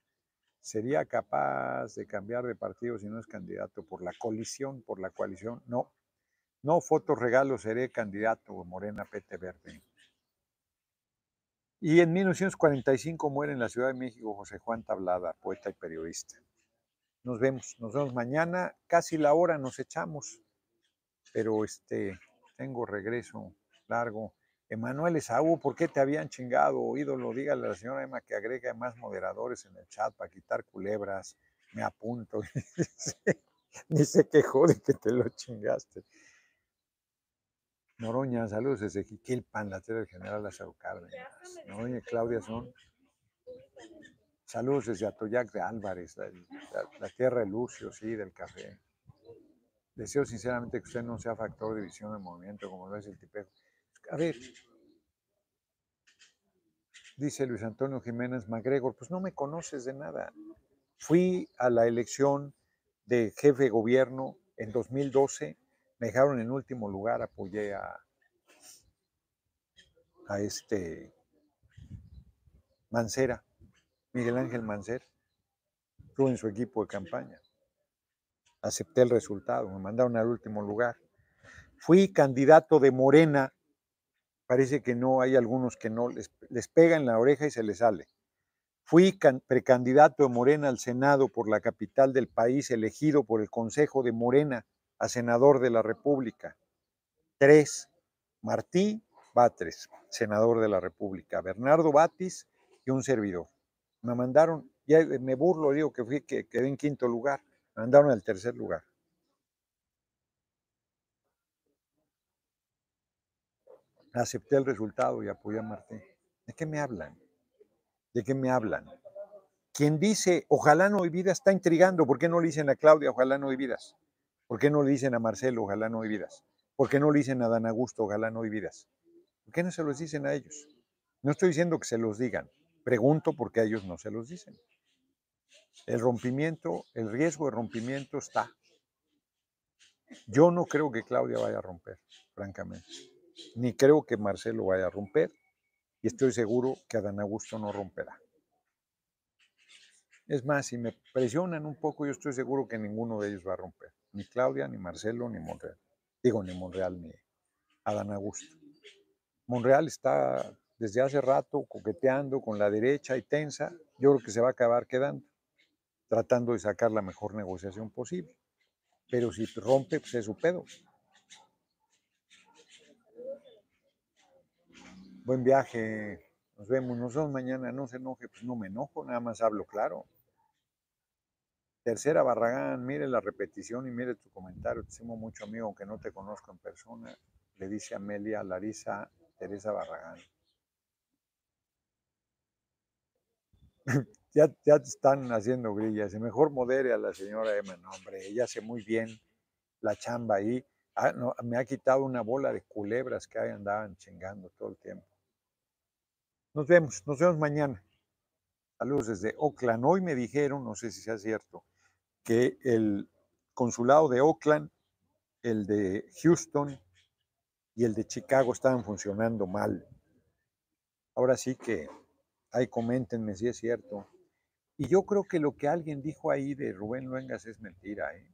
¿Sería capaz de cambiar de partido si no es candidato por la colisión, por la coalición? No. No, fotos regalo, seré candidato Morena PT Verde. Y en 1945 muere en la Ciudad de México José Juan Tablada, poeta y periodista. Nos vemos, nos vemos mañana, casi la hora nos echamos, pero este, tengo regreso largo. Emanuel Esaú, ¿por qué te habían chingado? Ídolo, dígale a la señora Emma que agregue más moderadores en el chat para quitar culebras. Me apunto. Ni se quejó de que te lo chingaste. Noroña, saludos desde Jiquilpan, la tierra del general Lázaro Cárdenas. Noroña y Claudia son. Saludos desde Atoyac de Álvarez, la, tierra de Lucio, sí, del café. Deseo sinceramente que usted no sea factor de visión del movimiento como lo es el tipejo. A ver, dice Luis Antonio Jiménez MacGregor, pues no me conoces de nada. Fui a la elección de jefe de gobierno en 2012, me dejaron en último lugar, apoyé a, a este Mancera, Miguel Ángel Mancera, estuve en su equipo de campaña. Acepté el resultado, me mandaron al último lugar. Fui candidato de Morena parece que no hay algunos que no les, les pega en la oreja y se les sale. Fui precandidato de Morena al Senado por la capital del país, elegido por el Consejo de Morena a senador de la República. Tres, Martí Batres, senador de la República. Bernardo Batis y un servidor. Me mandaron, ya me burlo, digo que fui que quedé en quinto lugar, me mandaron al tercer lugar. acepté el resultado y apoyé a Martín. ¿De qué me hablan? ¿De qué me hablan? Quien dice, ojalá no hay vidas, está intrigando. ¿Por qué no le dicen a Claudia, ojalá no hay vidas? ¿Por qué no le dicen a Marcelo, ojalá no hay vidas? ¿Por qué no le dicen a Dan Augusto, ojalá no hay vidas? ¿Por qué no se los dicen a ellos? No estoy diciendo que se los digan. Pregunto por qué a ellos no se los dicen. El rompimiento, el riesgo de rompimiento está. Yo no creo que Claudia vaya a romper, francamente ni creo que Marcelo vaya a romper, y estoy seguro que Adán Augusto no romperá. Es más, si me presionan un poco, yo estoy seguro que ninguno de ellos va a romper, ni Claudia, ni Marcelo, ni Monreal. Digo, ni Monreal, ni Adán Augusto. Monreal está desde hace rato coqueteando con la derecha y tensa, yo creo que se va a acabar quedando, tratando de sacar la mejor negociación posible. Pero si rompe, pues es su pedo. Buen viaje. Nos vemos. Nos vemos mañana. No se enoje. Pues no me enojo. Nada más hablo claro. Tercera Barragán. Mire la repetición y mire tu comentario. Te estimo mucho, amigo, aunque no te conozco en persona. Le dice Amelia Larisa Teresa Barragán. Ya, están haciendo grillas. Mejor modere a la señora Emma. No, hombre, ella hace muy bien la chamba ahí. Ah, me ha quitado una bola de culebras que ahí andaban chingando todo el tiempo. Nos vemos, nos vemos mañana. Saludos desde Oakland. Hoy me dijeron, no sé si sea cierto, que el consulado de Oakland, el de Houston y el de Chicago estaban funcionando mal. Ahora sí que ahí coméntenme si es cierto. Y yo creo que lo que alguien dijo ahí de Rubén Luengas es mentira. ¿eh?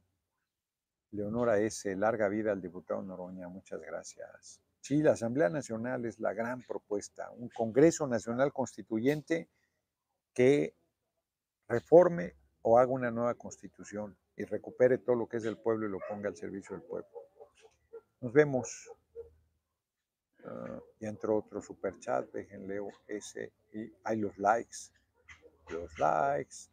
Leonora S., larga vida al diputado Noroña, muchas gracias. Sí, la Asamblea Nacional es la gran propuesta, un Congreso Nacional Constituyente que reforme o haga una nueva constitución y recupere todo lo que es del pueblo y lo ponga al servicio del pueblo. Nos vemos. Ah, y entró otro super chat, déjenle ese y hay los likes. Los likes.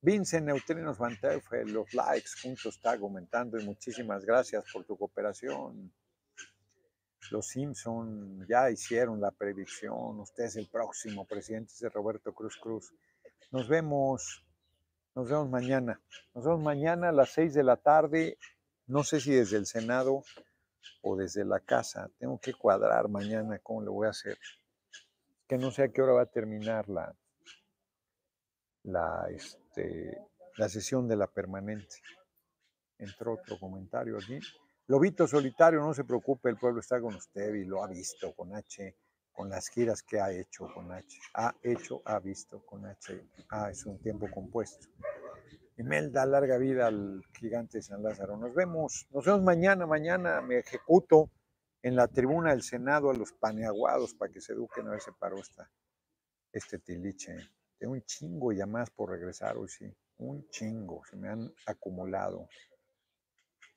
Vincent Neutrinos Van Terfe, los likes juntos está aumentando y muchísimas gracias por tu cooperación. Los Simpson ya hicieron la predicción. Usted es el próximo presidente de Roberto Cruz Cruz. Nos vemos, nos vemos mañana. Nos vemos mañana a las seis de la tarde. No sé si desde el Senado o desde la casa. Tengo que cuadrar mañana cómo lo voy a hacer. Que no sé a qué hora va a terminar la, la, este, la sesión de la permanente. Entró otro comentario aquí. Lobito solitario, no se preocupe, el pueblo está con usted y lo ha visto con H, con las giras que ha hecho con H. Ha hecho, ha visto con H. Ah, es un tiempo compuesto. Imelda, larga vida al gigante San Lázaro. Nos vemos, nos vemos mañana, mañana me ejecuto en la tribuna del Senado a los paneaguados para que se eduquen a ver si paró esta, este tiliche. Tengo un chingo y más por regresar hoy, sí. Un chingo, se me han acumulado.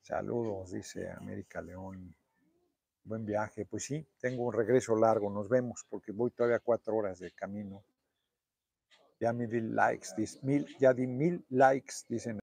Saludos, dice América León. Buen viaje. Pues sí, tengo un regreso largo. Nos vemos porque voy todavía cuatro horas de camino. Ya di likes, mil, ya di mil likes, dicen.